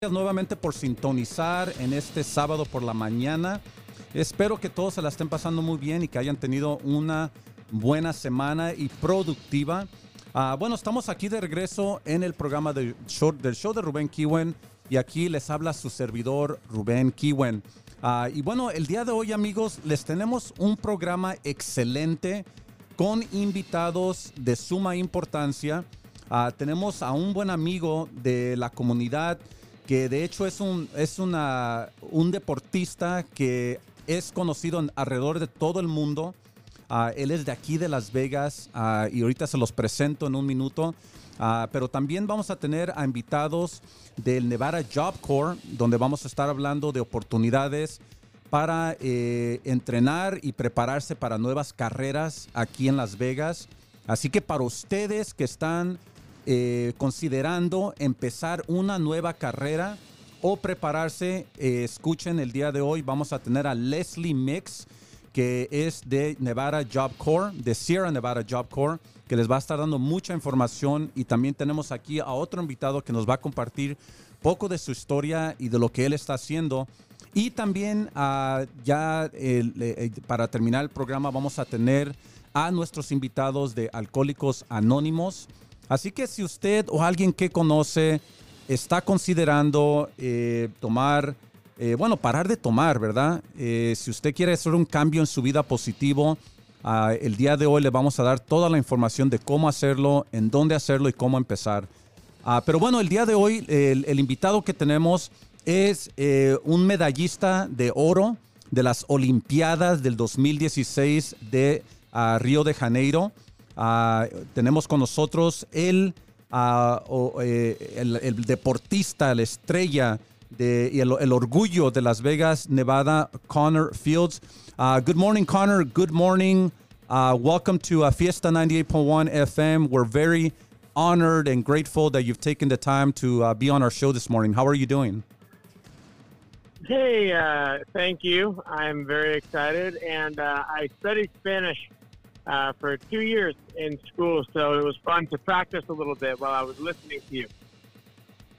Nuevamente por sintonizar en este sábado por la mañana. Espero que todos se la estén pasando muy bien y que hayan tenido una buena semana y productiva. Ah, bueno, estamos aquí de regreso en el programa del show, del show de Rubén Kiwen y aquí les habla su servidor Rubén Kiwen. Ah, y bueno, el día de hoy amigos les tenemos un programa excelente con invitados de suma importancia. Ah, tenemos a un buen amigo de la comunidad que de hecho es un, es una, un deportista que es conocido en- alrededor de todo el mundo. Ah, él es de aquí de Las Vegas ah, y ahorita se los presento en un minuto. Ah, pero también vamos a tener a invitados del Nevada Job Corps, donde vamos a estar hablando de oportunidades para eh, entrenar y prepararse para nuevas carreras aquí en Las Vegas. Así que para ustedes que están eh, considerando empezar una nueva carrera o prepararse, eh, escuchen el día de hoy. Vamos a tener a Leslie Mix, que es de Nevada Job Corps, de Sierra Nevada Job Corps, que les va a estar dando mucha información. Y también tenemos aquí a otro invitado que nos va a compartir poco de su historia y de lo que él está haciendo. Y también ah, ya eh, para terminar el programa vamos a tener a nuestros invitados de Alcohólicos Anónimos. Así que si usted o alguien que conoce está considerando eh, tomar, eh, bueno, parar de tomar, ¿verdad? Eh, si usted quiere hacer un cambio en su vida positivo, ah, el día de hoy le vamos a dar toda la información de cómo hacerlo, en dónde hacerlo y cómo empezar. Ah, pero bueno, el día de hoy el, invitado que tenemos es un medallista de oro de las Olimpiadas del 2016 de ah, Río de Janeiro. Ah, tenemos con nosotros el, ah, o, eh, el, el deportista, la estrella de, y el, el orgullo de Las Vegas, Nevada, Connor Fields. Ah, good morning, Connor. Good morning. Uh, welcome to uh, Fiesta 98.1 FM. We're very honored and grateful that you've taken the time to uh, be on our show this morning. How are you doing? Hey, uh, thank you. I'm very excited, and uh, I studied Spanish uh, for two years in school, so it was fun to practice a little bit while I was listening to you.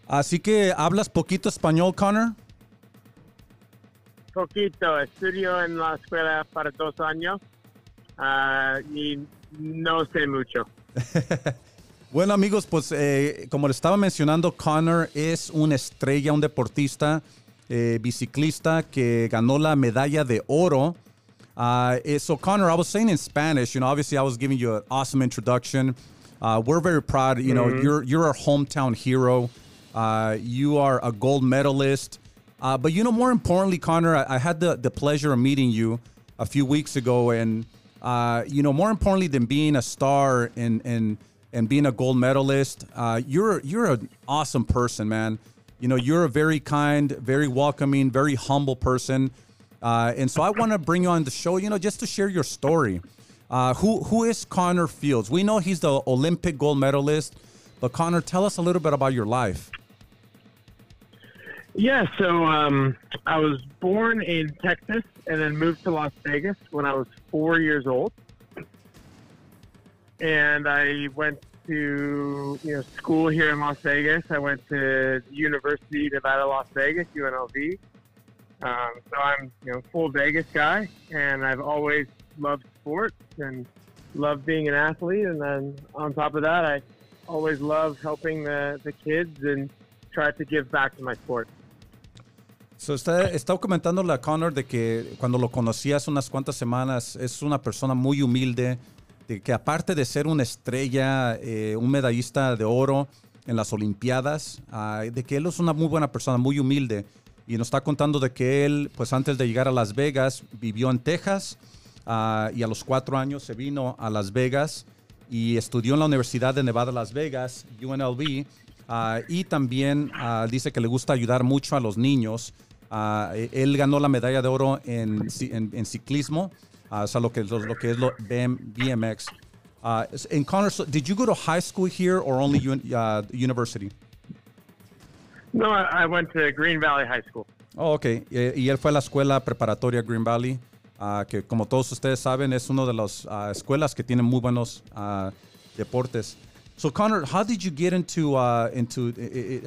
Así que hablas poquito español, Connor. Poquito, estudio en la escuela para dos años uh, y no sé mucho. Bueno amigos, pues eh, como le estaba mencionando, Connor es una estrella, un deportista, eh, biciclista que ganó la medalla de oro. Uh, eh, so Connor, I was saying in Spanish, you know, obviously I was giving you an awesome introduction. Uh, we're very proud, you know, you're you're our hometown hero. Uh, you are a gold medalist. Uh, but you know, more importantly, Connor, I, I had the, the pleasure of meeting you a few weeks ago, and uh, you know, more importantly than being a star and and and being a gold medalist, uh, you're you're an awesome person, man. You know, you're a very kind, very welcoming, very humble person, uh, and so I want to bring you on the show, you know, just to share your story. Uh, who who is Connor Fields? We know he's the Olympic gold medalist, but Connor, tell us a little bit about your life. Yeah, so um, I was born in Texas and then moved to Las Vegas when I was four years old. And I went to you know school here in Las Vegas. I went to University of Nevada, Las Vegas, UNLV. Um, so I'm you know full Vegas guy, and I've always loved sports and loved being an athlete. And then on top of that, I always love helping the, the kids and try to give back to my sport. So está, está comentando la Connor de que cuando lo conocí hace unas cuantas semanas es una persona muy humilde, de que aparte de ser una estrella, eh, un medallista de oro en las Olimpiadas, ah, de que él es una muy buena persona, muy humilde. Y nos está contando de que él, pues antes de llegar a Las Vegas, vivió en Texas ah, y a los cuatro años se vino a Las Vegas y estudió en la Universidad de Nevada, Las Vegas, UNLV. ah, y también ah, dice que le gusta ayudar mucho a los niños. Eh, él ganó la medalla de oro en, en, ciclismo, o lo que, lo, lo que es lo BM, BMX. Connor, did you go to high school here or only un, university? No, I, went to Green Valley High School. Oh, ok. Eh, y él fue a la escuela preparatoria Green Valley, ah, que como todos ustedes saben es una de las ah, escuelas que tienen muy buenos ah, deportes. So Connor, how did you get into uh, into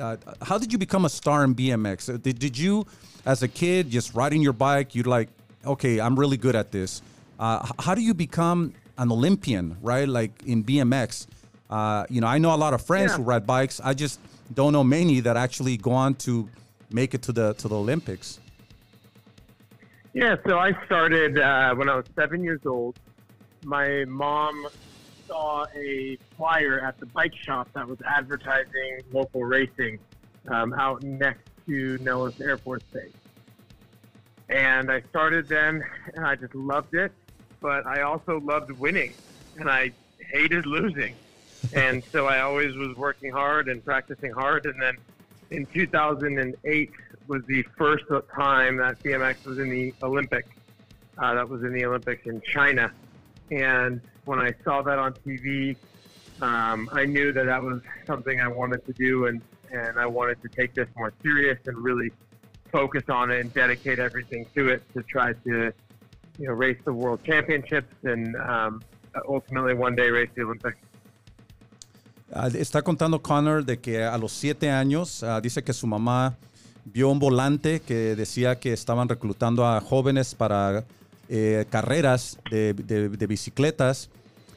uh, how did you become a star in BMX? Uh, did, did you, as a kid, just riding your bike, you're like, okay, I'm really good at this. Uh, how do you become an Olympian, right? Like in BMX, uh, you know, I know a lot of friends Yeah. who ride bikes. I just don't know many that actually go on to make it to the to the Olympics. Yeah, so I started uh, when I was seven years old. My mom saw a flyer at the bike shop that was advertising local racing um, out next to Nellis Air Force Base. And I started then, and I just loved it. But I also loved winning, and I hated losing. And so I always was working hard and practicing hard. And then in 2008 was the first time that BMX was in the Olympic. Uh, that was in the Olympics in China. And when I saw that on TV, um, I knew that that was something I wanted to do, and, and I wanted to take this more serious and really focus on it and dedicate everything to it to try to, you know, race the World Championships and um, ultimately one day race the Olympics. Ah, está contando Connor de que a los siete años ah, dice que su mamá vio un volante que decía que estaban reclutando a jóvenes para eh, carreras de, de- de bicicletas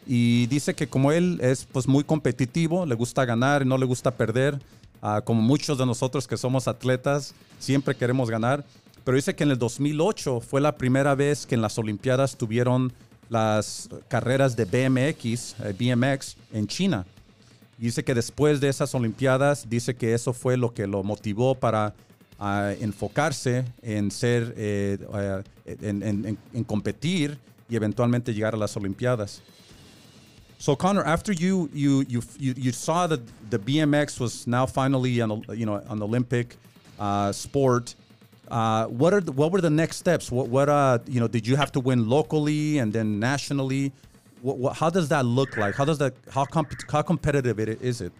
y dice que como él es pues muy competitivo, le gusta ganar no le gusta perder, ah, como muchos de nosotros que somos atletas, siempre queremos ganar, pero dice que en el 2008 fue la primera vez que en las Olimpiadas tuvieron las carreras de BMX, eh, BMX en China. Dice que después de esas Olimpiadas, dice que eso fue lo que lo motivó para ah, enfocarse en ser, eh, eh, en, en- en- competir y eventualmente llegar a las Olimpiadas. So Connor, after you you you you, you saw that the BMX was now finally an you know an Olympic uh, sport, uh, what are the, what were the next steps? What what uh you know did you have to win locally and then nationally? What, what, how does that look like? How does that how comp- how competitive it, is it?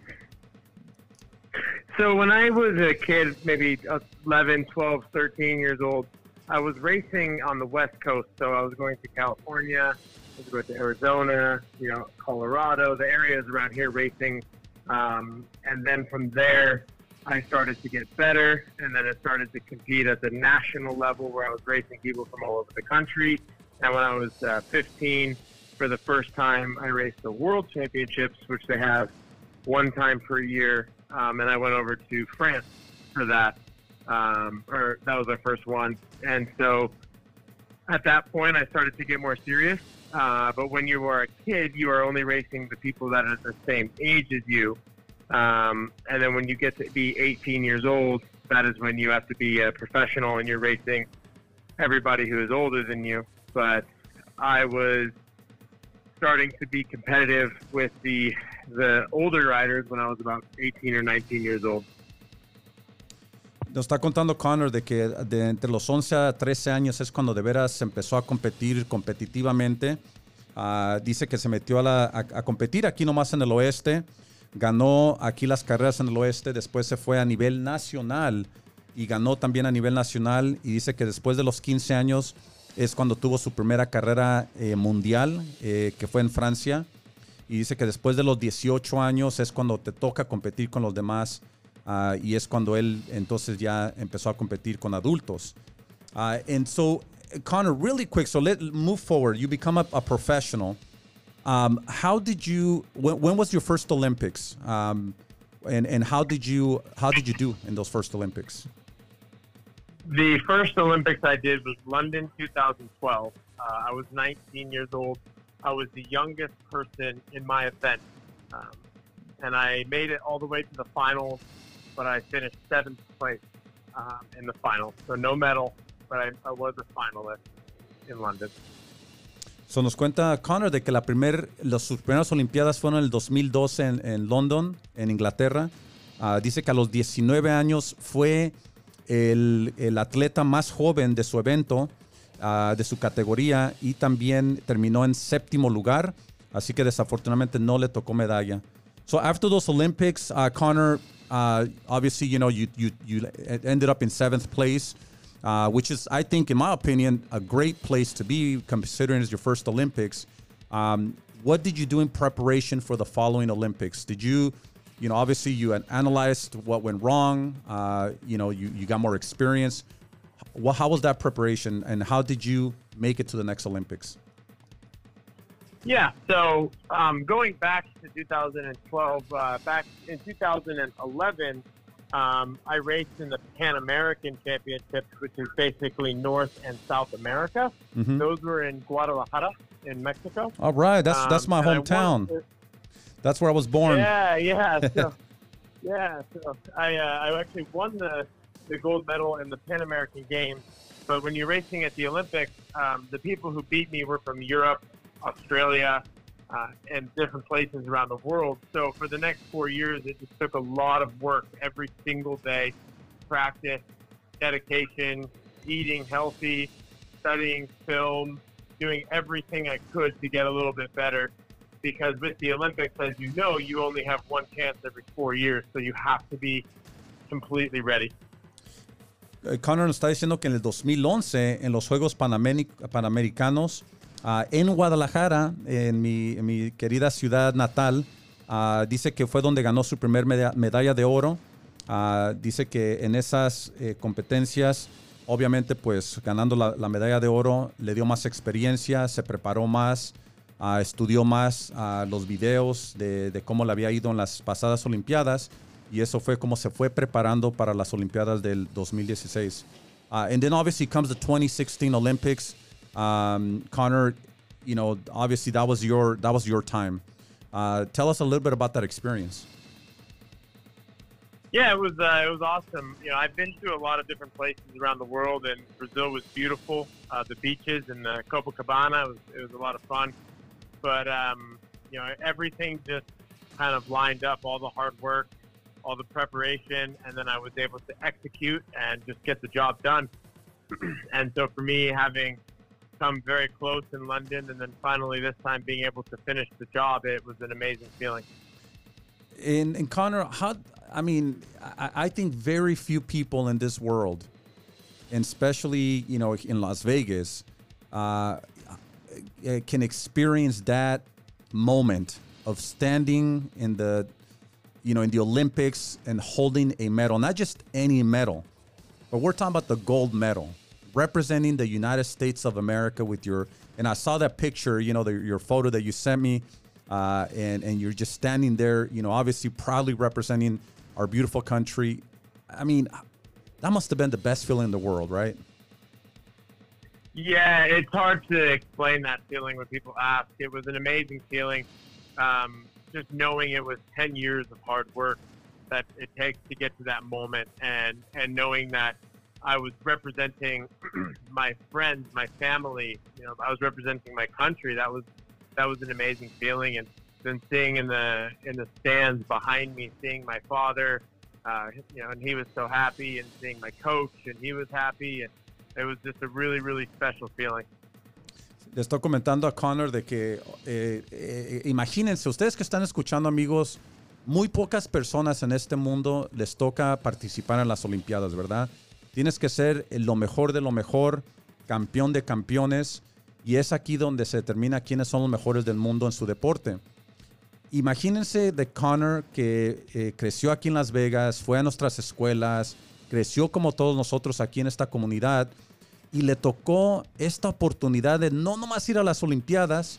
So when I was a kid, maybe 11, 12, 13 years old, I was racing on the West Coast. So I was going to California, I was going to Arizona, you know, Colorado, the areas around here racing. Um, and then from there, I started to get better. And then I started to compete at the national level where I was racing people from all over the country. And when I was uh, 15, for the first time, I raced the World Championships, which they have one time per year, um, and I went over to France for that. Um, or that was our first one, and so at that point, I started to get more serious. Uh, but when you are a kid, you are only racing the people that are the same age as you. Um, and then when you get to be 18 years old, that is when you have to be a professional and you're racing everybody who is older than you. But I was starting to be competitive with the the older riders when I was about 18 or 19 years old. Nos está contando Connor de que de entre los 11 a 13 años es cuando de veras empezó a competir competitivamente. Ah, dice que se metió a, la- a- a competir aquí nomás en el oeste. Ganó aquí las carreras en el oeste. Después se fue a nivel nacional y ganó también a nivel nacional. Y dice que después de los 15 años es cuando tuvo su primera carrera eh, mundial, eh, que fue en Francia. Y dice que después de los 18 años es cuando te toca competir con los demás. ah, y es cuando él entonces ya empezó a competir con adultos. Uh, and so, Connor, really quick, so let move forward. You become a, professional. Um, how did you? When, when was your first Olympics? Um, and and how did you how did you do in those first Olympics? The first Olympics I did was London 2012. Uh, I was 19 years old. I was the youngest person in my event, um, and I made it all the way to the finals, but I finished seventh place um, in the finals. So no medal, but I, I was a finalist in London. So nos cuenta Connor de que la primer, las, sus primeras Olimpiadas fueron en el 2012 en, en London, en Inglaterra. Ah, dice que a los 19 años fue el, el atleta más joven de su evento, ah, de su categoría, y también terminó en séptimo lugar. Así que desafortunadamente no le tocó medalla. So after those Olympics, uh, Connor, uh, obviously, you know, you, you, you ended up in seventh place uh, which is, I think, in my opinion, a great place to be considering it's your first Olympics. Um, what did you do in preparation for the following Olympics? Did you, you know, obviously you analyzed what went wrong. Uh, you know, you, you got more experience. Well, how was that preparation, and how did you make it to the next Olympics? Yeah, so um, going back to 2012, uh, back in 2011, um, I raced in the Pan American Championships, which is basically North and South America. Mhm. Those were in Guadalajara, in Mexico. All right, that's that's Um, my hometown. That's where I was born. Yeah, yeah. So, yeah, so I, uh, I actually won the, the gold medal in the Pan American Games. But when you're racing at the Olympics, um, the people who beat me were from Europe, Australia, uh, and different places around the world. So for the next four years, it just took a lot of work every single day, practice, dedication, eating healthy, studying film, doing everything I could to get a little bit better because with the Olympics, as you know, you only have one chance every four years, so you have to be completely ready. Eh, Connor nos está diciendo que en el 2011, en los Juegos Panamericanos, ah, en Guadalajara, en mi, en mi querida ciudad natal, ah, dice que fue donde ganó su primer meda- medalla de oro. Ah, dice que en esas eh, competencias, obviamente, pues ganando la, la medalla de oro, le dio más experiencia, se preparó más, ah, estudió más ah, los videos de, de cómo le había ido en las pasadas Olimpiadas. Y eso fue como se fue preparando para las Olimpiadas del 2016. Uh, and then obviously comes the 2016 Olympics. Um, Connor, you know, obviously that was your that was your time. Uh, tell us a little bit about that experience. Yeah, it was uh, it was awesome. You know, I've been to a lot of different places around the world, and Brazil was beautiful. Uh, the beaches and the Copacabana it was it was a lot of fun. But um, you know, everything just kind of lined up. All the hard work, all the preparation, and then I was able to execute and just get the job done. and so for me, having come very close in London, and then finally this time being able to finish the job, it was an amazing feeling. And, and Connor, how I mean, I, I think very few people in this world, and especially you know in Las Vegas, uh, can experience that moment of standing in the, you know, in the Olympics and holding a medal, not just any medal, but we're talking about the gold medal, representing the United States of America with your. And I saw that picture, you know, the, your photo that you sent me, uh, and and you're just standing there, you know, obviously proudly representing our beautiful country. I mean, that must have been the best feeling in the world, right? Yeah, it's hard to explain that feeling when people ask. It was an amazing feeling. Um, just knowing it was 10 years of hard work that it takes to get to that moment and, and knowing that I was representing my friends, my family, you know, I was representing my country. That was, that was an amazing feeling. And then seeing in the, in the stands behind me, seeing my father, uh, you know, and he was so happy and seeing my coach and he was happy and, it was just a really, really special feeling. Le estoy comentando a Connor de que, eh, eh, imagínense, ustedes que están escuchando, amigos, muy pocas personas en este mundo les toca participar en las Olimpiadas, ¿verdad? Tienes que ser lo mejor de lo mejor, campeón de campeones, y es aquí donde se determina quiénes son los mejores del mundo en su deporte. Imagínense de Connor que eh, creció aquí en Las Vegas, fue a nuestras escuelas, creció como todos nosotros aquí en esta comunidad y le tocó esta oportunidad de no nomás ir a las Olimpiadas,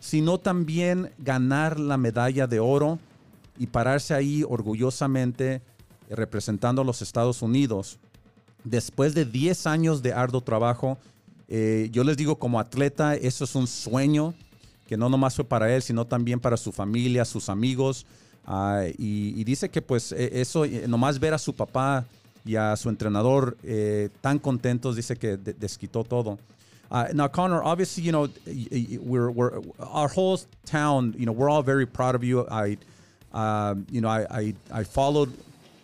sino también ganar la medalla de oro y pararse ahí orgullosamente representando a los Estados Unidos. Después de 10 años de arduo trabajo, eh, yo les digo como atleta, eso es un sueño que no nomás fue para él, sino también para su familia, sus amigos. Ah, y, dice que pues eh, eso, eh, nomás ver a su papá y a su entrenador eh, tan contentos, dice que de- desquitó todo. Uh, now, Connor, obviously, you know, we're, we're our whole town. You know, we're all very proud of you. I, um, you know, I I, I followed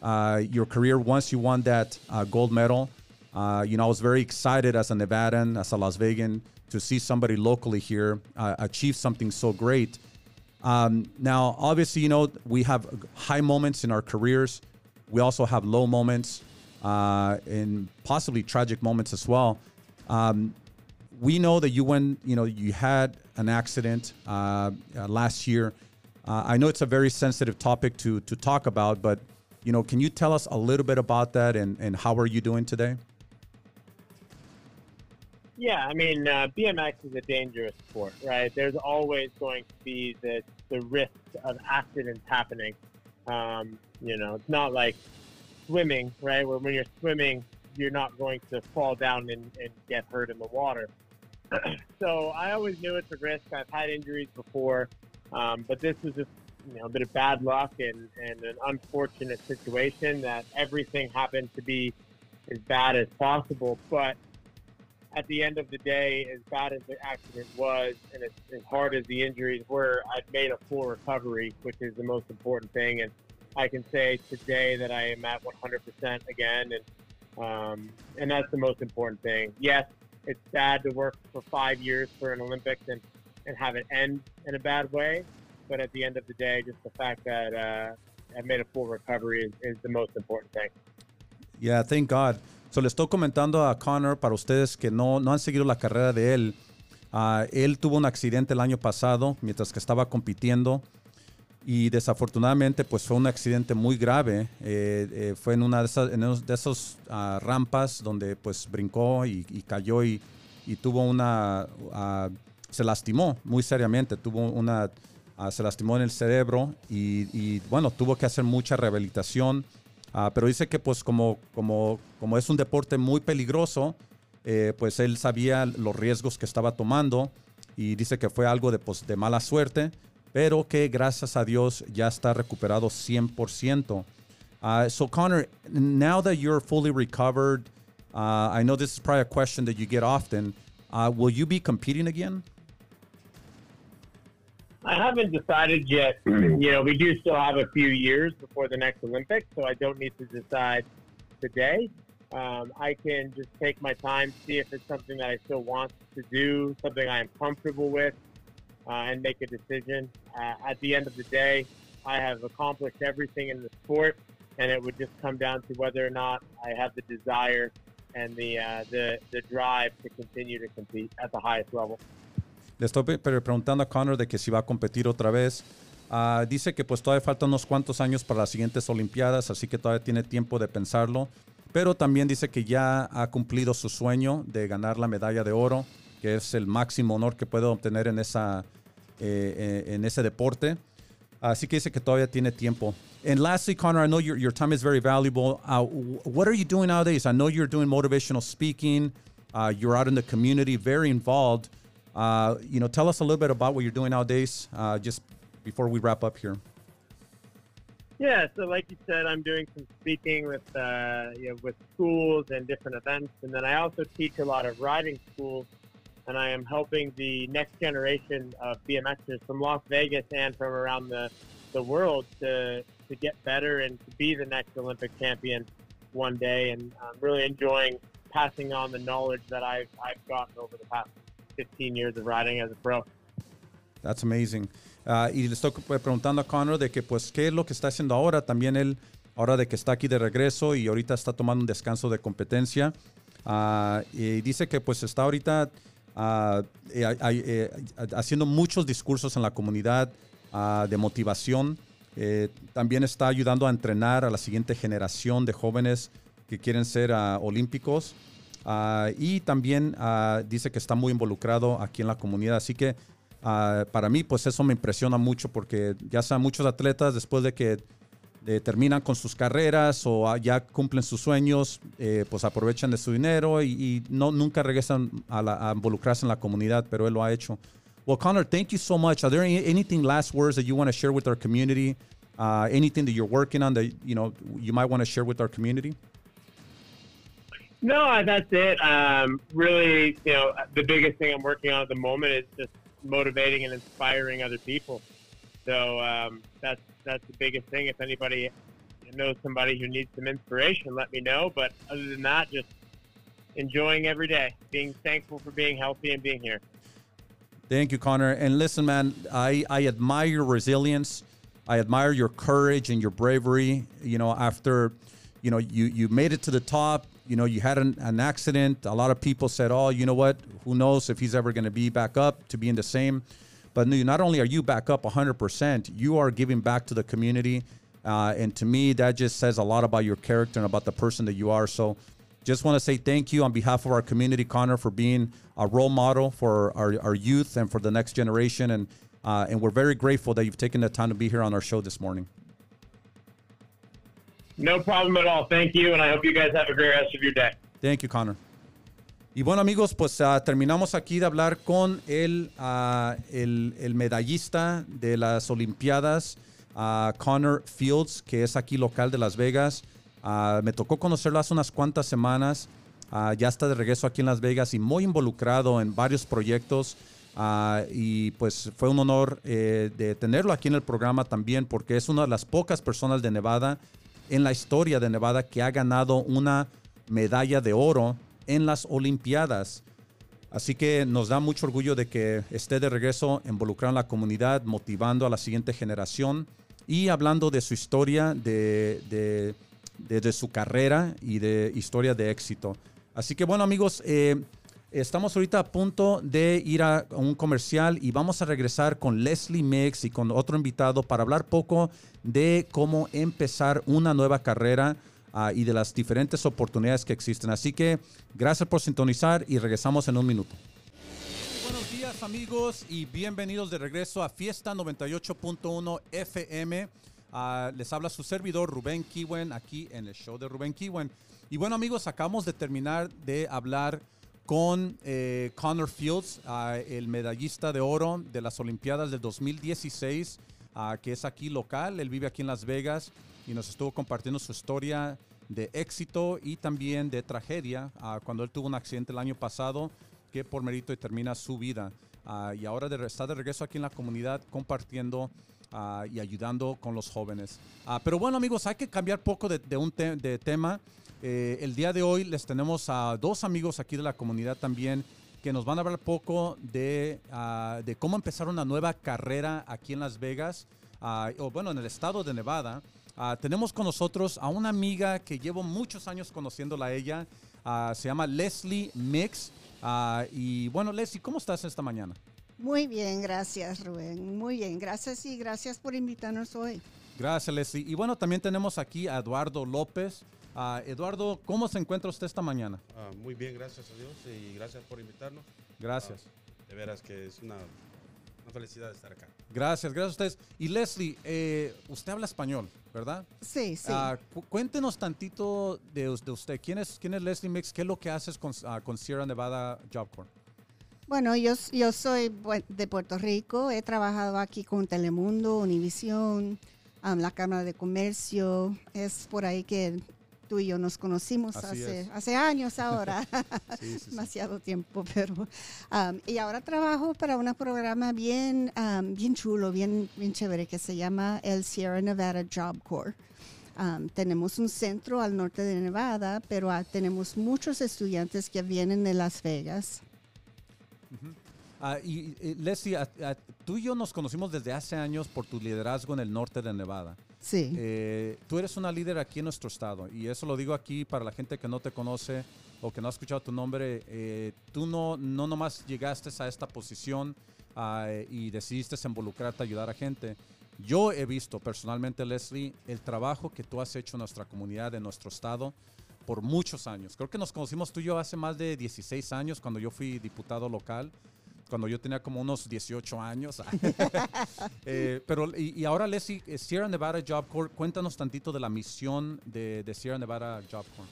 uh, your career once you won that uh, gold medal. Uh, you know, I was very excited as a Nevadan, as a Las Vegan, to see somebody locally here uh, achieve something so great. Um, now, obviously, you know, we have high moments in our careers. We also have low moments uh, and possibly tragic moments as well. Um, we know that you went, you know, you had an accident uh, uh, last year. Uh, I know it's a very sensitive topic to to talk about, but you know, can you tell us a little bit about that and and how are you doing today? Yeah, I mean, uh, BMX is a dangerous sport, right? There's always going to be the the risk of accidents happening. Um, you know, it's not like swimming, right? Where when you're swimming, you're not going to fall down and, and get hurt in the water. so I always knew it's a risk. I've had injuries before, um, but this was just you know a bit of bad luck and, and an unfortunate situation that everything happened to be as bad as possible. But at the end of the day, as bad as the accident was and as, as hard as the injuries were, I've made a full recovery, which is the most important thing. And I can say today that I am at 100% again, and um, and that's the most important thing. Yes, it's sad to work for five years for an Olympics and, and have it end in a bad way, but at the end of the day, just the fact that uh, I've made a full recovery is, is the most important thing. Yeah, thank God. So le estoy comentando a Connor para ustedes que no, no han seguido la carrera de él. Uh, él tuvo un accidente el año pasado mientras que estaba compitiendo y desafortunadamente pues fue un accidente muy grave. Eh, eh, fue en una de esas, en de esos uh, rampas donde pues brincó y, y cayó y, y, tuvo una... Uh, se lastimó muy seriamente, tuvo una... se lastimó en el cerebro y, y, bueno, tuvo que hacer mucha rehabilitación. Uh, pero dice que pues como, como, como es un deporte muy peligroso, eh, pues él sabía los riesgos que estaba tomando y dice que fue algo de, pues, de mala suerte, pero que gracias a Dios ya está recuperado 100%. Uh, so Connor, now that you're fully recovered, uh, I know this is probably a question that you get often. Uh, will you be competing again? I haven't decided yet. you know, we do still have a few years before the next Olympics, so I don't need to decide today. Um, I can just take my time, see if it's something that I still want to do, something I am comfortable with, uh, and make a decision. Uh, at the end of the day, I have accomplished everything in the sport, and it would just come down to whether or not I have the desire and the uh, the the drive to continue to compete at the highest level. Le estoy preguntando a Connor de que si va a competir otra vez. Uh, dice que pues todavía faltan unos cuantos años para las siguientes Olimpiadas, así que todavía tiene tiempo de pensarlo. Pero también dice que ya ha cumplido su sueño de ganar la medalla de oro, que es el máximo honor que puede obtener en, esa, eh, en ese deporte. Así que dice que todavía tiene tiempo. And lastly, Connor, I know your, your time is very valuable. Uh, what are you doing nowadays? I know you're doing motivational speaking. Uh, you're out in the community, very involved. Uh, you know, tell us a little bit about what you're doing nowadays, uh, just before we wrap up here. Yeah, so like you said, I'm doing some speaking with uh, you know, with schools and different events, and then I also teach a lot of riding schools, and I am helping the next generation of BMXers from Las Vegas and from around the the world to to get better and to be the next Olympic champion one day, and I'm really enjoying passing on the knowledge that I've I've gotten over the past 15 years of riding as a pro. That's amazing. Uh, y le estoy preguntando a Connor de que, pues, qué es lo que está haciendo ahora. También él, ahora de que está aquí de regreso y ahorita está tomando un descanso de competencia. Uh, y dice que, pues, está ahorita eh, eh, haciendo muchos discursos en la comunidad de motivación. Eh, también está ayudando a entrenar a la siguiente generación de jóvenes que quieren ser olímpicos. Uh, y también uh, dice que está muy involucrado aquí en la comunidad. Así que para mí, pues eso me impresiona mucho porque ya sean muchos atletas después de que eh, terminan con sus carreras o ya cumplen sus sueños, eh, pues aprovechan de su dinero y, y no, nunca regresan a, la, a, involucrarse en la comunidad, pero él lo ha hecho. Well, Connor, thank you so much. Are there any, anything last words that you want to share with our community? anything that you're working on that you know you might want to share with our community? No, that's it. Um, really, you know, the biggest thing I'm working on at the moment is just motivating and inspiring other people. So um, that's that's the biggest thing. If anybody knows somebody who needs some inspiration, let me know. But other than that, just enjoying every day, being thankful for being healthy and being here. Thank you, Connor. And listen, man, I, I admire your resilience. I admire your courage and your bravery. You know, after, you know, you, you made it to the top you know, you had an, an accident. A lot of people said, oh, you know what? Who knows if he's ever going to be back up to being the same. But not only are you back up 100%, you are giving back to the community. Uh, and to me, that just says a lot about your character and about the person that you are. So just want to say thank you on behalf of our community, Connor, for being a role model for our, our youth and for the next generation. And, uh, and we're very grateful that you've taken the time to be here on our show this morning. No problem at all. Thank you, and I hope you guys have a great rest of your day. Thank you, Connor. Y bueno, amigos, pues uh, terminamos aquí de hablar con el, uh, el, el, medallista de las Olimpiadas, uh, Connor Fields, que es aquí local de Las Vegas. me tocó conocerlo hace unas cuantas semanas. ya está de regreso aquí en Las Vegas y muy involucrado en varios proyectos. y pues fue un honor eh, de tenerlo aquí en el programa también, porque es una de las pocas personas de Nevada en la historia de Nevada que ha ganado una medalla de oro en las Olimpiadas. Así que nos da mucho orgullo de que esté de regreso involucrado en la comunidad, motivando a la siguiente generación y hablando de su historia, de, de, su carrera y de historia de éxito. Así que bueno amigos, eh, estamos ahorita a punto de ir a un comercial y vamos a regresar con Leslie Mix y con otro invitado para hablar poco de cómo empezar una nueva carrera uh, y de las diferentes oportunidades que existen. Así que gracias por sintonizar y regresamos en un minuto. Buenos días amigos y bienvenidos de regreso a Fiesta 98.1 FM. Uh, les habla su servidor Rubén Kiwen aquí en el show de Rubén Kiwen. Y bueno amigos, acabamos de terminar de hablar con eh, Connor Fields, uh, el medallista de oro de las Olimpiadas del 2016 que es aquí local. Él vive aquí en Las Vegas y nos estuvo compartiendo su historia de éxito y también de tragedia cuando él tuvo un accidente el año pasado que por mérito termina su vida. y ahora de, está de regreso aquí en la comunidad compartiendo y ayudando con los jóvenes. pero bueno amigos, hay que cambiar poco de, un de tema. Eh, el día de hoy les tenemos a dos amigos aquí de la comunidad también que nos van a hablar poco de, de cómo empezar una nueva carrera aquí en Las Vegas, uh, o bueno, en el estado de Nevada. Uh, tenemos con nosotros a una amiga que llevo muchos años conociéndola a ella. se llama Leslie Mix. y bueno, Leslie, ¿cómo estás esta mañana? Muy bien, gracias Rubén. Muy bien, gracias y gracias por invitarnos hoy. Gracias Leslie. Y bueno, también tenemos aquí a Eduardo López. Uh, Eduardo, ¿cómo se encuentra usted esta mañana? Uh, muy bien, gracias a Dios y gracias por invitarnos. Gracias. Uh, de veras que es una, una, felicidad estar acá. Gracias, gracias a ustedes. Y Leslie, eh, usted habla español, ¿verdad? Sí, sí. Cu cuéntenos tantito de, de, usted. ¿Quién es, ¿Quién es Leslie Mix? ¿Qué es lo que haces con, con Sierra Nevada Job Corps? Bueno, yo, yo soy de Puerto Rico. He trabajado aquí con Telemundo, Univisión, um, la Cámara de Comercio. Es por ahí que tú y yo nos conocimos hace, hace años ahora, demasiado tiempo, pero um, y ahora trabajo para un programa bien, um, bien chulo, bien, bien chévere que se llama el Sierra Nevada Job Corps. Um, tenemos un centro al norte de Nevada, pero ah, tenemos muchos estudiantes que vienen de Las Vegas. Ah, y, Leslie, tú y yo nos conocimos desde hace años por tu liderazgo en el norte de Nevada. Sí. Eh, tú eres una líder aquí en nuestro estado y eso lo digo aquí para la gente que no te conoce o que no ha escuchado tu nombre. Eh, tú no, no nomás llegaste a esta posición ah, y decidiste involucrarte a ayudar a gente. Yo he visto personalmente, Leslie, el trabajo que tú has hecho en nuestra comunidad, en nuestro estado, por muchos años. Creo que nos conocimos tú y yo hace más de 16 años cuando yo fui diputado local cuando yo tenía como unos 18 años. Eh, pero, y, ahora, Leslie, eh, Sierra Nevada Job Corps, cuéntanos tantito de la misión de, Sierra Nevada Job Corps.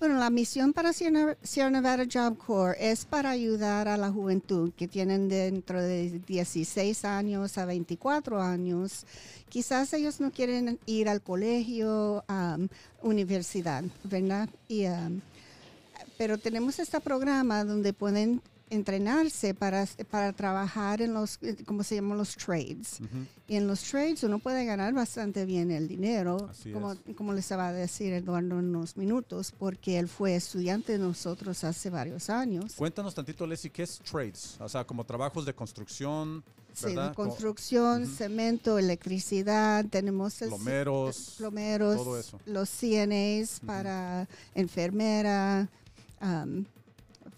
Bueno, la misión para Sierra Nevada Job Corps es para ayudar a la juventud que tienen dentro de 16 años a 24 años. Quizás ellos no quieren ir al colegio, a universidad, ¿verdad? Y, pero tenemos este programa donde pueden entrenarse para, para trabajar en los, eh, ¿cómo se llaman? Los trades. Y en los trades uno puede ganar bastante bien el dinero, Así como, es. como les va a decir Eduardo en unos minutos, porque él fue estudiante de nosotros hace varios años. Cuéntanos tantito, Leslie, ¿qué es trades? O sea, como trabajos de construcción, Sí, de ¿verdad? Co- construcción, cemento, electricidad, tenemos el, Plomeros, plomeros, todo eso. los CNAs para enfermera, um,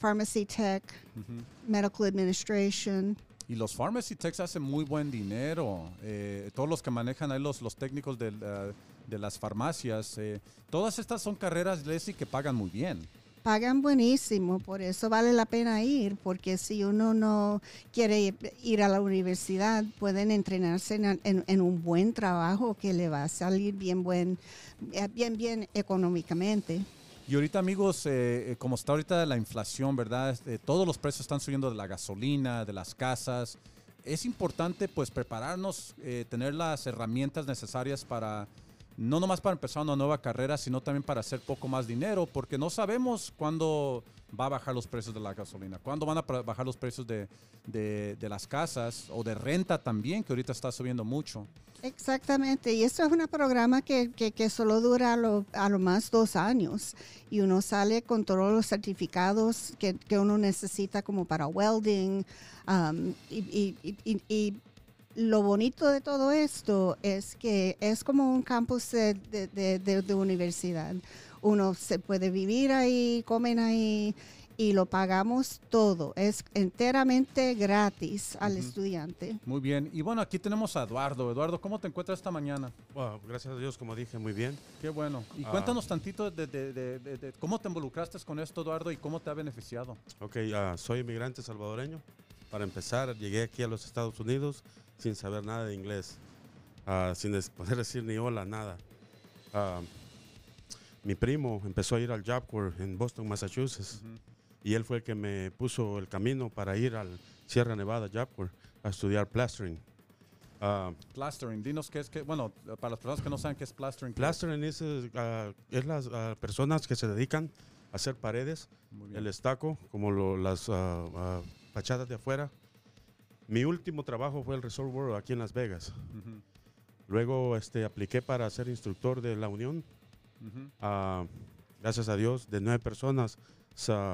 pharmacy tech, Ujú. medical administration. Y los pharmacy techs hacen muy buen dinero. Eh, todos los que manejan ahí, los, los técnicos del, eh, de las farmacias, eh, todas estas son carreras, Leslie, que pagan muy bien. Pagan buenísimo, por eso vale la pena ir, porque si uno no quiere ir- ir a la universidad, pueden entrenarse en, en- en un buen trabajo que le va a salir bien, buen, eh, bien, bien económicamente. Y ahorita, amigos, eh, eh, como está ahorita la inflación, ¿verdad? Eh, todos los precios están subiendo de la gasolina, de las casas. Es importante, pues, prepararnos, eh, tener las herramientas necesarias para, no nomás para empezar una nueva carrera, sino también para hacer poco más dinero, porque no sabemos cuándo va a bajar los precios de la gasolina, cuándo van a bajar los precios de, de- las casas o de renta también, que ahorita está subiendo mucho. Exactamente, y esto es un programa que, que, solo dura a lo, más dos años y uno sale con todos los certificados que, que uno necesita como para welding um, y lo bonito de todo esto es que es como un campus de, de- de- de- de universidad. Uno se puede vivir ahí, comen ahí y lo pagamos todo. Es enteramente gratis al estudiante. Muy bien. Y bueno, aquí tenemos a Eduardo. Eduardo, ¿cómo te encuentras esta mañana? Wow, gracias a Dios, como dije, muy bien. Qué bueno. Y Ah. cuéntanos tantito de, de- de- de- de cómo te involucraste con esto, Eduardo, y cómo te ha beneficiado. Ok, ah, soy inmigrante salvadoreño. Para empezar, llegué aquí a los Estados Unidos sin saber nada de inglés, ah, sin poder decir ni hola, nada. Ah, mi primo empezó a ir al Job Corps en Boston, Massachusetts, y él fue el que me puso el camino para ir al Sierra Nevada Job Corps a estudiar plastering. Ah, Plastering, dinos qué es que, bueno, para las personas que no saben qué es plastering. plastering es, es las personas que se dedican a hacer paredes el estaco, como lo- las fachadas de afuera. Mi último trabajo fue el Resort World aquí en Las Vegas. Luego este, apliqué para ser instructor de la Unión. Ah, gracias a Dios, de nueve personas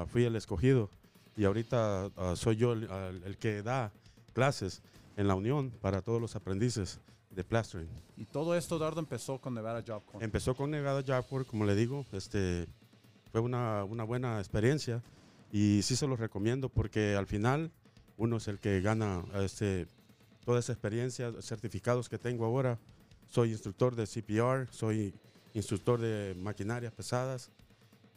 fui el escogido. Y ahorita ah, soy yo el, que da clases en la Unión para todos los aprendices de plastering. Y todo esto, Eduardo, empezó con Nevada Job Corps. Empezó con Nevada Job Corps, como le digo, este, fue una, una buena experiencia y sí se los recomiendo porque al final uno es el que gana este, toda esa experiencia, certificados que tengo ahora. Soy instructor de CPR, soy instructor de maquinarias pesadas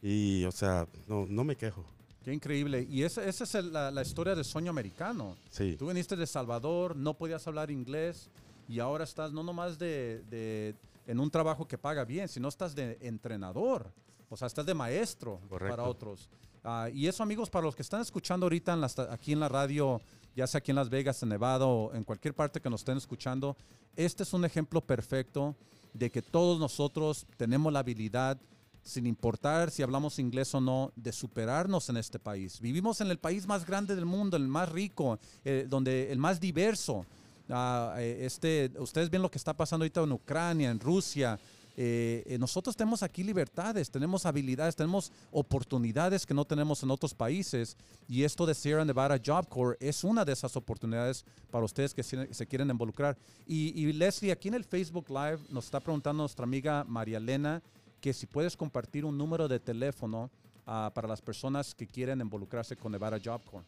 y, o sea, no, no me quejo. Qué increíble. Y esa, esa es la, la historia del sueño americano. Sí, Tú viniste de Salvador, no podías hablar inglés y ahora estás no nomás de, de- en un trabajo que paga bien, sino estás de entrenador. O sea, estás de maestro Correcto. para otros. Ah, y eso, amigos, para los que están escuchando ahorita en la aquí en la radio, ya sea aquí en Las Vegas, en Nevada o en cualquier parte que nos estén escuchando, este es un ejemplo perfecto de que todos nosotros tenemos la habilidad, sin importar si hablamos inglés o no, de superarnos en este país. Vivimos en el país más grande del mundo, el más rico, eh, donde el más diverso. Eh, este, ustedes ven lo que está pasando ahorita en Ucrania, en Rusia. Eh, eh, nosotros tenemos aquí libertades, tenemos habilidades, tenemos oportunidades que no tenemos en otros países. Y esto de Sierra Nevada Job Corps es una de esas oportunidades para ustedes que se, quieren involucrar. Y, y Leslie, aquí en el Facebook Live nos está preguntando nuestra amiga María Elena que si puedes compartir un número de teléfono ah, para las personas que quieren involucrarse con Nevada Job Corps.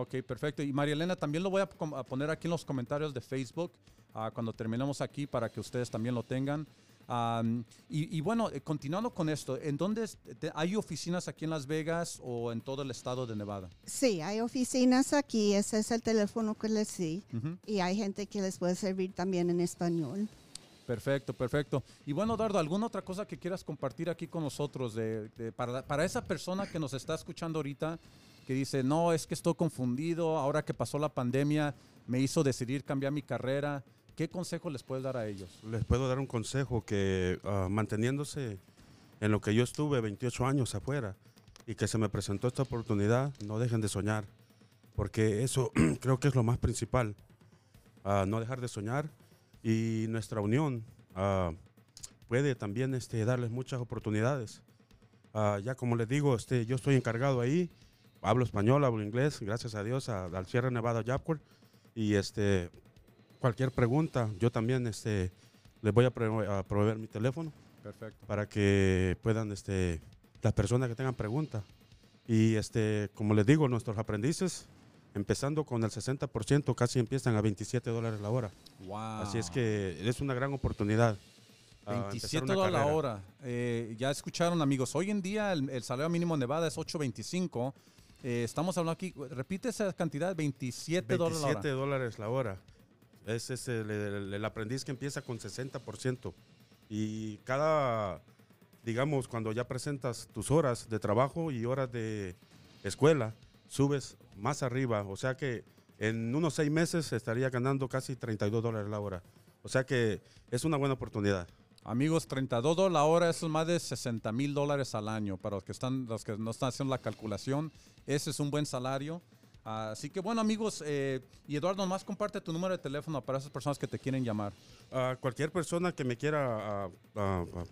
Ok, perfecto. Y María Elena, también lo voy a, a poner aquí en los comentarios de Facebook ah, cuando terminemos aquí para que ustedes también lo tengan. Y, y bueno, eh, continuando con esto, ¿en dónde te- hay oficinas aquí en Las Vegas o en todo el estado de Nevada? Sí, hay oficinas aquí, ese es el teléfono que les di. Y hay gente que les puede servir también en español. Perfecto, perfecto. Y bueno, Eduardo, ¿alguna otra cosa que quieras compartir aquí con nosotros de, de- para, para esa persona que nos está escuchando ahorita que dice, no, es que estoy confundido, ahora que pasó la pandemia me hizo decidir cambiar mi carrera. ¿Qué consejo les puedes dar a ellos? Les puedo dar un consejo que ah, manteniéndose en lo que yo estuve 28 años afuera y que se me presentó esta oportunidad, no dejen de soñar, porque eso creo que es lo más principal, ah, no dejar de soñar y nuestra unión ah, puede también este, darles muchas oportunidades. Ya como les digo, este, yo estoy encargado ahí, hablo español, hablo inglés, gracias a Dios, a- al Sierra Nevada Yapcor, y este, cualquier pregunta, yo también este, les voy a, prove- a proveer mi teléfono Perfecto. para que puedan, este, las personas que tengan preguntas. Y este, como les digo, nuestros aprendices, empezando con el 60%, casi empiezan a 27 dólares la hora. Wow. Así es que es una gran oportunidad. ah, empezar 27 una dólares la hora. Eh, ya escucharon, amigos. Hoy en día el, el salario mínimo en Nevada es 8.25. Eh, estamos hablando aquí, repite esa cantidad, 27, dólares la 27 hora. dólares la hora. Ese es el aprendiz que empieza con 60%. Y cada, digamos, cuando ya presentas tus horas de trabajo y horas de escuela, subes más arriba. O sea que en unos seis meses estaría ganando casi 32 dólares la hora. O sea que es una buena oportunidad. Amigos, 32 dólares la hora, eso es más de 60 mil dólares al año. Para los que, están, los que no están haciendo la calculación, ese es un buen salario. Así que bueno, amigos, eh, y Eduardo, nomás comparte tu número de teléfono para esas personas que te quieren llamar. a cualquier persona que me quiera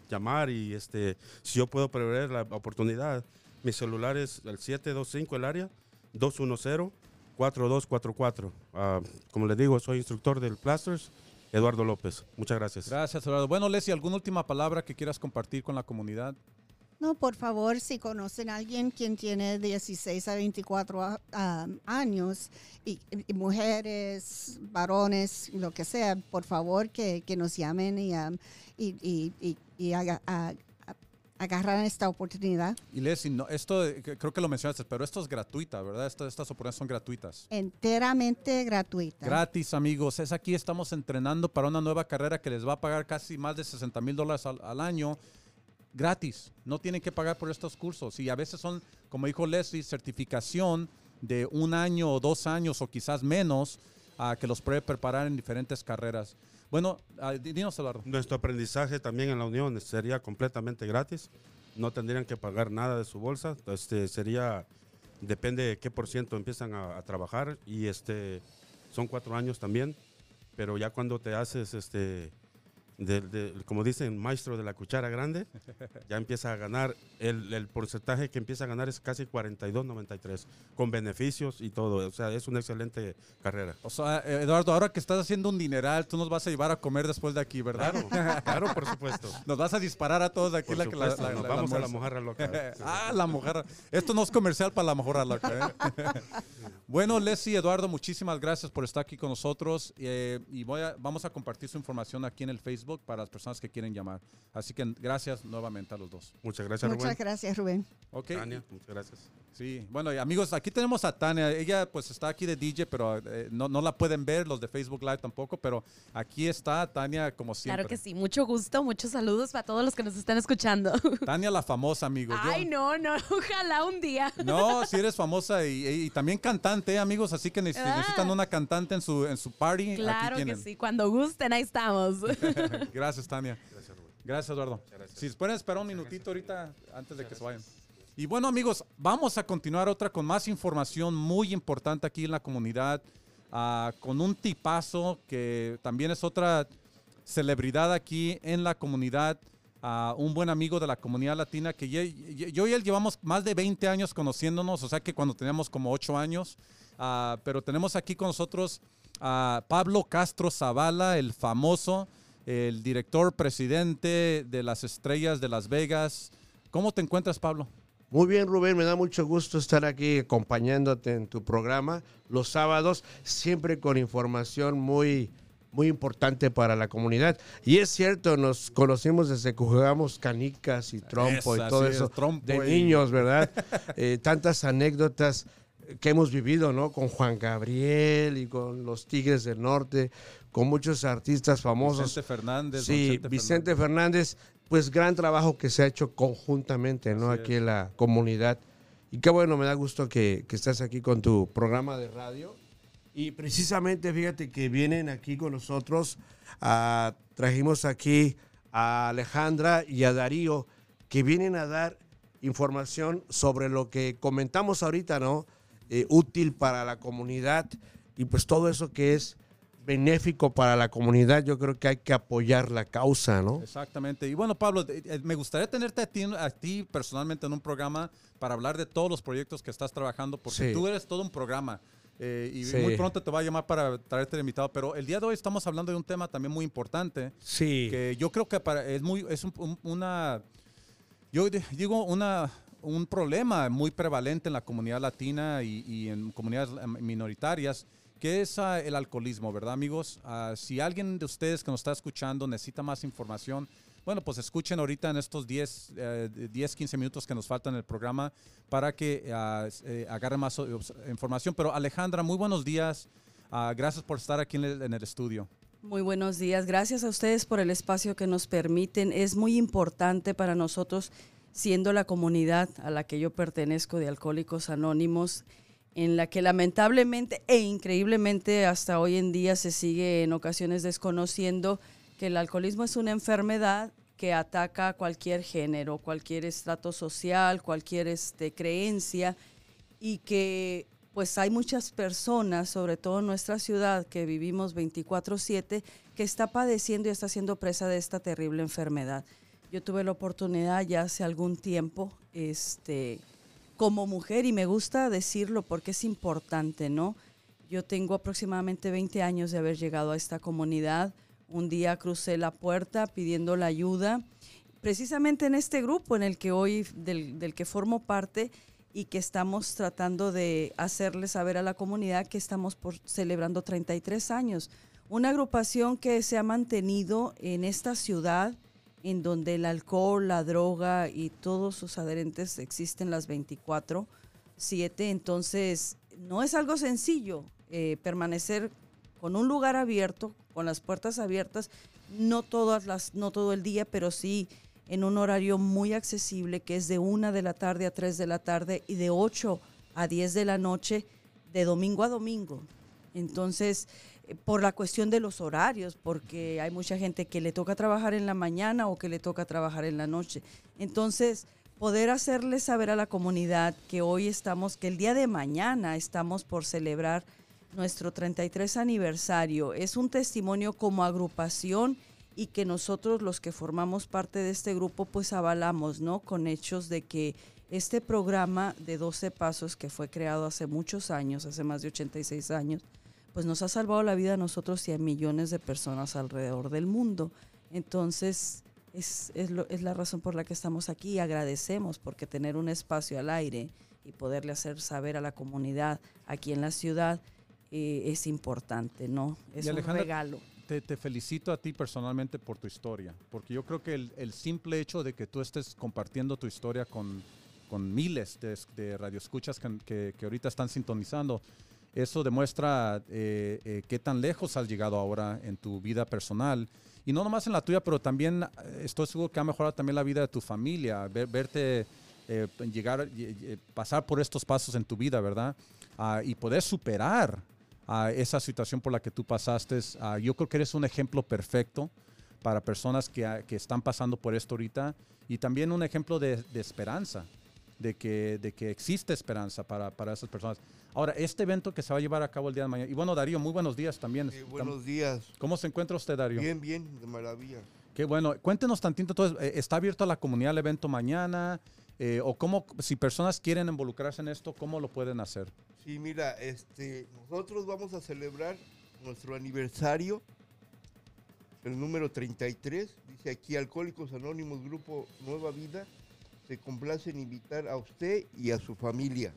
llamar y este, si yo puedo prever la oportunidad, mi celular es el 725 el área 210-4244. Ah, como les digo, soy instructor del Plasters, Eduardo López. Muchas gracias. Gracias, Eduardo. Bueno, Leslie, ¿alguna última palabra que quieras compartir con la comunidad? No, por favor, si conocen a alguien quien tiene 16 a 24 a- ah, años y, y mujeres, varones, lo que sea, por favor que, que nos llamen y, y, y- y- y haga- a- a- agarran esta oportunidad Y Leslie, no, esto creo que lo mencionaste, pero esto es gratuita, ¿verdad? Esto- estas oportunidades son gratuitas. enteramente gratuita. Gratis, amigos. Es aquí, estamos entrenando para una nueva carrera que les va a pagar casi más de 60 mil dólares al, al año. Gratis. No tienen que pagar por estos cursos. Y a veces son, como dijo Leslie, certificación de un año o dos años o quizás menos a que los puede preparar en diferentes carreras. Bueno, ah, di- dinos, Eduardo. Nuestro aprendizaje también en la Unión sería completamente gratis. No tendrían que pagar nada de su bolsa. Este, sería, depende de qué por ciento empiezan a, a trabajar. Y este, son cuatro años también. Pero ya cuando te haces, este, de- de- como dicen, maestro de la cuchara grande, ya empieza a ganar. El, el porcentaje que empieza a ganar es casi 42.93, con beneficios y todo. O sea, es una excelente carrera. O sea, Eduardo, ahora que estás haciendo un dineral, tú nos vas a llevar a comer después de aquí, ¿verdad? Claro, claro, por supuesto. Nos vas a disparar a todos de aquí Por la, supuesto, la- la- nos la- vamos a la mojarra loca. ah, la mojarra. Esto no es comercial para la mojarra loca. ¿eh? bueno, Leslie, Eduardo, muchísimas gracias por estar aquí con nosotros. eh, y voy a- vamos a compartir su información aquí en el Facebook para las personas que quieren llamar. Así que gracias nuevamente a los dos. Muchas gracias, Muchas Rubén. gracias, Rubén. Ok. Tania, muchas gracias. Sí, bueno, y amigos, aquí tenemos a Tania. Ella pues está aquí de DJ, pero eh, no, no la pueden ver, los de Facebook Live tampoco, pero aquí está Tania como siempre. Claro que sí, mucho gusto, muchos saludos para todos los que nos están escuchando. Tania la famosa, amigo. Yo- Ay, no, no, ojalá un día. No, si eres famosa y, y también cantante, ¿eh, amigos, así que neces- Ah. necesitan una cantante en su, en su party. Claro aquí que sí, cuando gusten, ahí estamos. Gracias, Tania. Gracias, Rubén. Gracias, Eduardo. gracias. Si pueden esperar un minutito ahorita antes de que se vayan. Y bueno, amigos, vamos a continuar otra con más información muy importante aquí en la comunidad, ah, con un tipazo que también es otra celebridad aquí en la comunidad, ah, un buen amigo de la comunidad latina que yo y él llevamos más de 20 años conociéndonos, o sea que cuando teníamos como 8 años, ah, pero tenemos aquí con nosotros a Pablo Castro Zavala, el famoso, el director presidente de las Estrellas de Las Vegas. ¿Cómo te encuentras, Pablo? Muy bien, Rubén, me da mucho gusto estar aquí acompañándote en tu programa los sábados, siempre con información muy, muy importante para la comunidad. Y es cierto, nos conocimos desde que jugábamos canicas y trompo y todo eso de y- niños, ¿verdad? Eh, tantas anécdotas que hemos vivido, ¿no? Con Juan Gabriel y con los Tigres del Norte, con muchos artistas famosos. Vicente Fernández. Sí, Don Vicente Fernández, pues gran trabajo que se ha hecho conjuntamente, ¿no? Así Aquí en la comunidad. Y qué bueno, me da gusto que, que estás aquí con tu programa de radio. Y precisamente, fíjate que vienen aquí con nosotros, ah, trajimos aquí a Alejandra y a Darío, que vienen a dar información sobre lo que comentamos ahorita, ¿no? Eh, útil para la comunidad y pues todo eso que es benéfico para la comunidad, yo creo que hay que apoyar la causa, ¿no? Exactamente. Y bueno, Pablo, eh, eh, me gustaría tenerte a ti, a ti personalmente en un programa para hablar de todos los proyectos que estás trabajando, porque Sí. tú eres todo un programa. eh, y Sí. muy pronto te voy a llamar para traerte de invitado. Pero el día de hoy estamos hablando de un tema también muy importante. Sí. que yo creo que para, es muy es un- un- una yo di- digo una un problema muy prevalente en la comunidad latina y, y en comunidades eh, minoritarias que es ah, el alcoholismo, ¿verdad, amigos? Ah, si alguien de ustedes que nos está escuchando necesita más información, bueno, pues escuchen ahorita en estos 10, eh, 10 15 minutos que nos faltan en el programa para que ah, eh, agarren más eh, información. Pero Alejandra, muy buenos días. Gracias por estar aquí en el estudio. Muy buenos días. Gracias a ustedes por el espacio que nos permiten. Es muy importante para nosotros, siendo la comunidad a la que yo pertenezco de Alcohólicos Anónimos, en la que lamentablemente e increíblemente hasta hoy en día se sigue en ocasiones desconociendo que el alcoholismo es una enfermedad que ataca cualquier género, cualquier estrato social, cualquier este, creencia y que pues hay muchas personas, sobre todo en nuestra ciudad, que vivimos 24/7, que está padeciendo y está siendo presa de esta terrible enfermedad. Yo tuve la oportunidad ya hace algún tiempo, este, como mujer, y me gusta decirlo porque es importante, ¿no? Yo tengo aproximadamente 20 años de haber llegado a esta comunidad. Un día crucé la puerta pidiendo la ayuda, precisamente en este grupo en el que hoy, del, que formo parte, y que estamos tratando de hacerle saber a la comunidad que estamos por, celebrando 33 años. Una agrupación que se ha mantenido en esta ciudad, en donde el alcohol, la droga y todos sus adherentes existen las 24, 7. Entonces, no es algo sencillo eh, permanecer con un lugar abierto, con las puertas abiertas, no todas las, no todo el día, pero sí en un horario muy accesible que es de una de la tarde a 3 de la tarde y de 8 a 10 de la noche de domingo a domingo. Entonces, por la cuestión de los horarios, porque hay mucha gente que le toca trabajar en la mañana o que le toca trabajar en la noche. Entonces, poder hacerle saber a la comunidad que hoy estamos, que el día de mañana estamos por celebrar nuestro 33 aniversario, es un testimonio como agrupación y que nosotros los que formamos parte de este grupo pues avalamos, ¿no? Con hechos de que este programa de 12 pasos que fue creado hace muchos años, hace más de 86 años, pues nos ha salvado la vida a nosotros y a millones de personas alrededor del mundo. Entonces, es, es, lo- es la razón por la que estamos aquí y agradecemos porque tener un espacio al aire y poderle hacer saber a la comunidad aquí en la ciudad eh, es importante, ¿no? Es Y un regalo. Te, te felicito a ti personalmente por tu historia, porque yo creo que el, el simple hecho de que tú estés compartiendo tu historia con, con miles de, de radioescuchas que, que, que ahorita están sintonizando, eso demuestra eh, eh, qué tan lejos has llegado ahora en tu vida personal. Y no nomás en la tuya, pero también eh, estoy seguro que ha mejorado también la vida de tu familia, ver- verte eh, llegar, pasar por estos pasos en tu vida, ¿verdad? Ah, y poder superar esa situación por la que tú pasaste. ah, yo creo que eres un ejemplo perfecto para personas que, están pasando por esto ahorita y también un ejemplo de esperanza, de que, de que existe esperanza para, para esas personas. Ahora, este evento que se va a llevar a cabo el día de mañana, y bueno, Darío, muy buenos días también. Eh, buenos días. ¿Cómo se encuentra usted, Darío? Bien, bien, de maravilla. Qué bueno. Cuéntenos tantito, entonces, eh, ¿está abierto a la comunidad el evento mañana? Eh, ¿O cómo, si personas quieren involucrarse en esto, cómo lo pueden hacer? Sí, mira, este, nosotros vamos a celebrar nuestro aniversario, el número 33. Dice aquí Alcohólicos Anónimos Grupo Nueva Vida. Se complace en invitar a usted y a su familia.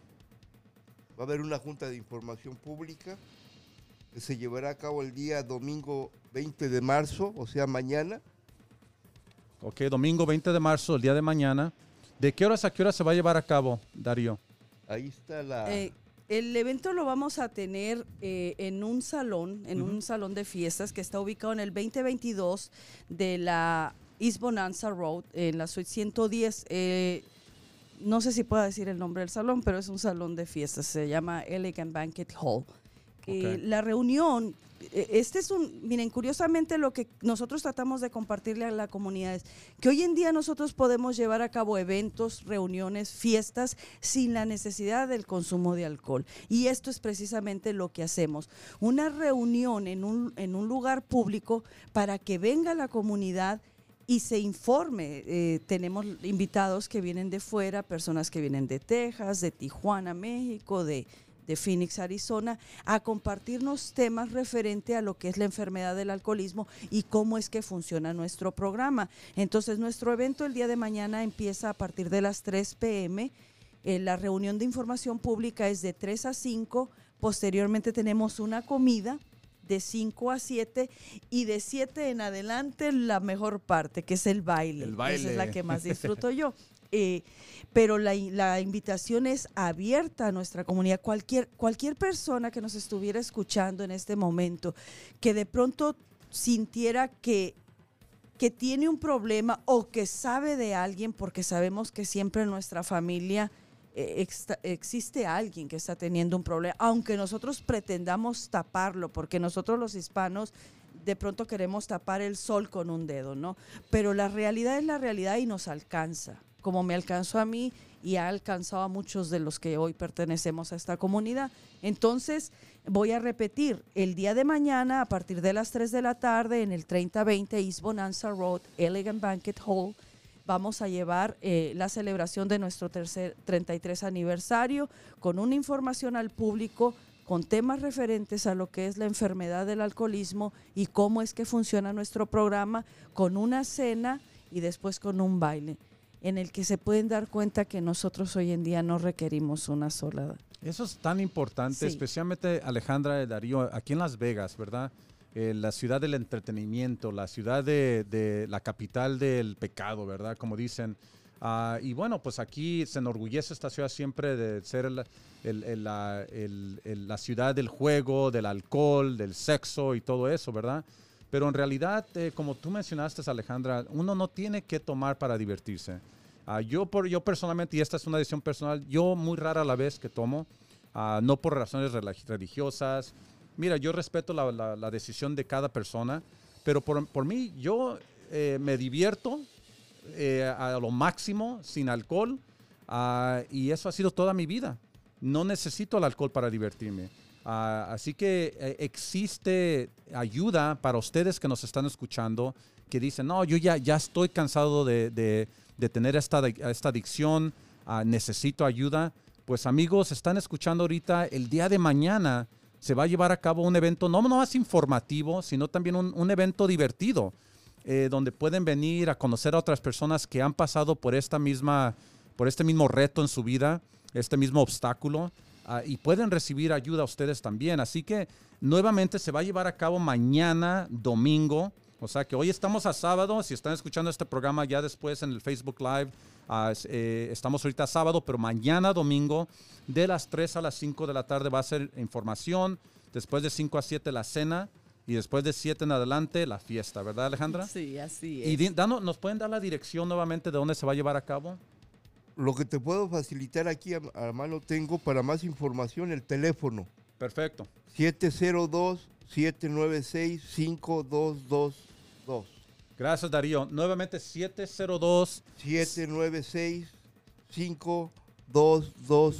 Va a haber una junta de información pública que se llevará a cabo el día domingo 20 de marzo, o sea, mañana. Ok, domingo 20 de marzo, el día de mañana. ¿De qué horas a qué horas se va a llevar a cabo, Darío? Ahí está la... Eh, el evento lo vamos a tener eh, en un salón, en un salón de fiestas que está ubicado en el 2022 de la East Bonanza Road, en la suite 110. Eh, no sé si puedo decir el nombre del salón, pero es un salón de fiestas, se llama Elegant Banquet Hall. Eh, la reunión, eh, este es un, miren, curiosamente lo que nosotros tratamos de compartirle a la comunidad es que hoy en día nosotros podemos llevar a cabo eventos, reuniones, fiestas sin la necesidad del consumo de alcohol. Y esto es precisamente lo que hacemos. Una reunión en un, en un lugar público para que venga la comunidad y se informe. Eh, tenemos invitados que vienen de fuera, personas que vienen de Texas, de Tijuana, México, de, de Phoenix, Arizona, a compartirnos temas referente a lo que es la enfermedad del alcoholismo y cómo es que funciona nuestro programa. Entonces, nuestro evento el día de mañana empieza a partir de las 3 p.m. Eh, la reunión de información pública es de 3 a 5. Posteriormente tenemos una comida de 5 a 7 y de 7 en adelante la mejor parte, que es el baile. El Esa es la que más disfruto yo. Eh, pero la, la invitación es abierta a nuestra comunidad. Cualquier, cualquier persona que nos estuviera escuchando en este momento, que de pronto sintiera que, que tiene un problema o que sabe de alguien, porque sabemos que siempre en nuestra familia exta- existe alguien que está teniendo un problema, aunque nosotros pretendamos taparlo, porque nosotros los hispanos de pronto queremos tapar el sol con un dedo, ¿no? Pero la realidad es la realidad y nos alcanza, como me alcanzó a mí y ha alcanzado a muchos de los que hoy pertenecemos a esta comunidad. Entonces, voy a repetir, el día de mañana, a partir de las 3 de la tarde, en el 3020 East Bonanza Road, Elegant Banquet Hall, vamos a llevar eh, la celebración de nuestro tercer 33 aniversario con una información al público con temas referentes a lo que es la enfermedad del alcoholismo y cómo es que funciona nuestro programa con una cena y después con un baile en el que se pueden dar cuenta que nosotros hoy en día no requerimos una sola Eso es tan importante, Sí. especialmente Alejandra y Darío, aquí en Las Vegas, ¿verdad? Eh, la ciudad del entretenimiento, la ciudad de, la capital del pecado, ¿verdad? Como dicen. Ah, y bueno, pues aquí se enorgullece esta ciudad siempre de ser el- la, ciudad del juego, del alcohol, del sexo y todo eso, ¿verdad? Pero en realidad, eh, como tú mencionaste, Alejandra, uno no tiene que tomar para divertirse. Ah, yo, por, yo personalmente, y esta es una decisión personal, yo muy rara la vez que tomo, ah, no por razones relig- religiosas. Mira, yo respeto la, la- la decisión de cada persona, pero por, por mí yo eh, me divierto eh, a lo máximo, sin alcohol, ah, y eso ha sido toda mi vida. No necesito el alcohol para divertirme. Ah, así que eh, existe ayuda para ustedes que nos están escuchando, que dicen, no, yo ya, ya estoy cansado de, de- de tener esta, esta adicción, ah, necesito ayuda. Pues amigos, están escuchando ahorita, el día de mañana se va a llevar a cabo un evento no más informativo, sino también un, un evento divertido, eh, donde pueden venir a conocer a otras personas que han pasado por esta misma, por este mismo reto en su vida, este mismo obstáculo, ah, y pueden recibir ayuda a ustedes también. Así que nuevamente se va a llevar a cabo mañana, domingo. O sea que hoy estamos a sábado. Si están escuchando este programa ya después en el Facebook Live, es- eh, estamos ahorita sábado, pero mañana domingo, de las 3 a las 5 de la tarde va a ser información. Después de 5 a 7 la cena. Y después de 7 en adelante la fiesta, ¿verdad Alejandra? Sí, así Y di- danos- ¿nos pueden dar la dirección nuevamente de dónde se va a llevar a cabo? Lo que te puedo facilitar aquí a, a mano tengo para más información el teléfono Perfecto. 702-796-5222. Gracias, Darío. Nuevamente, 702. 796-5222.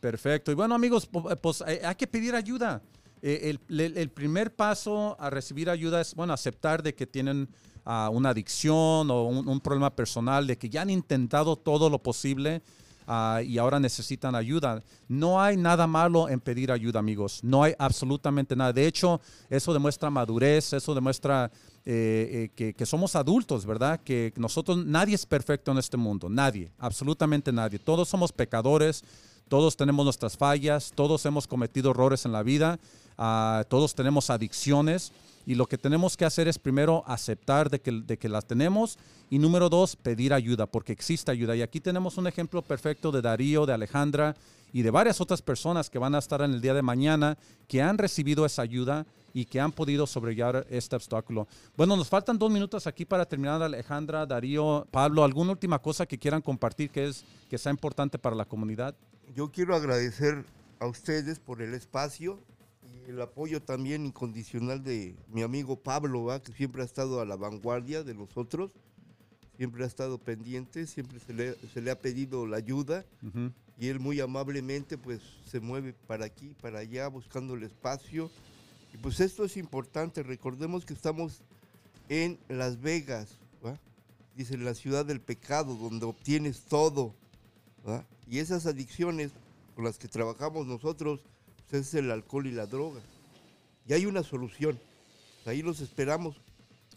Perfecto. Y bueno, amigos, eh, pues eh, hay que pedir ayuda. Eh, el, el- el primer paso a recibir ayuda es, bueno, aceptar de que tienen ah, una adicción o un, un problema personal, de que ya han intentado todo lo posible ah, y ahora necesitan ayuda. No hay nada malo en pedir ayuda, amigos. No hay absolutamente nada. De hecho, eso demuestra madurez, eso demuestra eh, eh, que, somos adultos, ¿verdad? Que nosotros, nadie es perfecto en este mundo, nadie, absolutamente nadie. Todos somos pecadores, todos tenemos nuestras fallas, todos hemos cometido errores en la vida, ah, todos tenemos adicciones Y lo que tenemos que hacer es primero aceptar de que, de que las tenemos y número dos, pedir ayuda, porque existe ayuda. Y aquí tenemos un ejemplo perfecto de Darío, de Alejandra y de varias otras personas que van a estar en el día de mañana, que han recibido esa ayuda y que han podido sobrellevar este obstáculo. Bueno, nos faltan dos minutos aquí para terminar, Alejandra, Darío, Pablo, ¿alguna última cosa que quieran compartir que, es, que sea importante para la comunidad? Yo quiero agradecer a ustedes por el espacio el apoyo también incondicional de mi amigo Pablo, ¿va? que siempre ha estado a la vanguardia de nosotros, siempre ha estado pendiente, siempre se le, se le ha pedido la ayuda Ujú. y él muy amablemente pues se mueve para aquí, para allá, buscando el espacio. Y pues esto es importante, recordemos que estamos en Las Vegas, ¿va? dice la ciudad del pecado, donde obtienes todo. ¿va? Y esas adicciones con las que trabajamos nosotros pues, es el alcohol y la droga. Y hay una solución. Ahí los esperamos.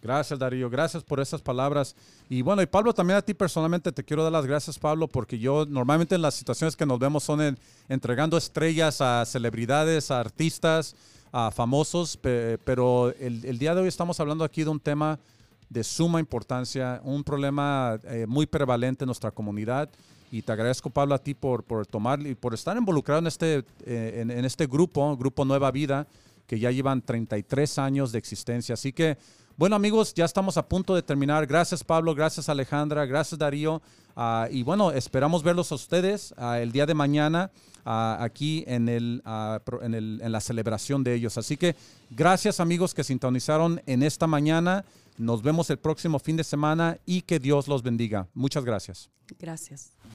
Gracias, Darío. Gracias por esas palabras. Y bueno, y Pablo, también a ti personalmente te quiero dar las gracias, Pablo, porque yo normalmente en las situaciones que nos vemos son en- entregando estrellas a celebridades, a artistas, a famosos, pe- pero el, el día de hoy estamos hablando aquí de un tema de suma importancia, un problema eh, muy prevalente en nuestra comunidad. Y te agradezco, Pablo, a ti por, por tomar y por estar involucrado en este, eh, en, este grupo, Grupo Nueva Vida, que ya llevan 33 años de existencia. Así que, bueno, amigos, ya estamos a punto de terminar. Gracias, Pablo. Gracias, Alejandra. Gracias, Darío. Ah, y bueno, esperamos verlos a ustedes ah, el día de mañana ah, aquí en, el, en, el- en la celebración de ellos. Así que gracias, amigos, que sintonizaron en esta mañana. Nos vemos el próximo fin de semana y que Dios los bendiga. Muchas gracias. Gracias.